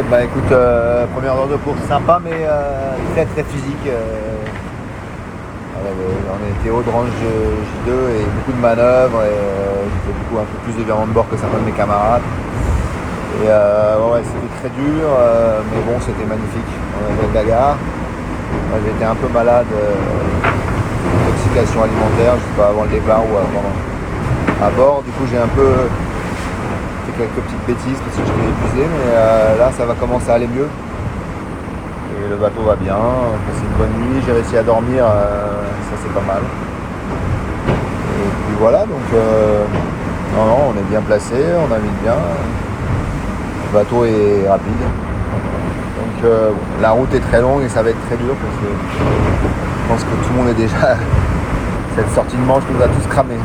Bah écoute, euh, première heure de course sympa, mais euh, très très physique. euh. On était haut de range J2 et beaucoup de manœuvres. Et, j'ai beaucoup un peu plus de virements de bord que certains de mes camarades. Et ouais, c'était très dur, mais bon, c'était magnifique. On avait le bagarre. J'étais un peu malade, intoxication alimentaire, je sais pas avant le départ ou avant à bord. Du coup, j'ai un peu fait quelques petites bêtises parce que j'étais épuisé, mais euh, là, ça va commencer à aller mieux. Et le bateau va bien, c'est une bonne nuit, j'ai réussi à dormir, euh, ça c'est pas mal. Et puis voilà, donc euh, non, non, on est bien placé, on navigue bien. Le bateau est rapide. Donc la route est très longue et ça va être très dur parce que je pense que tout le monde est déjà. Cette sortie de manche nous a tous cramés.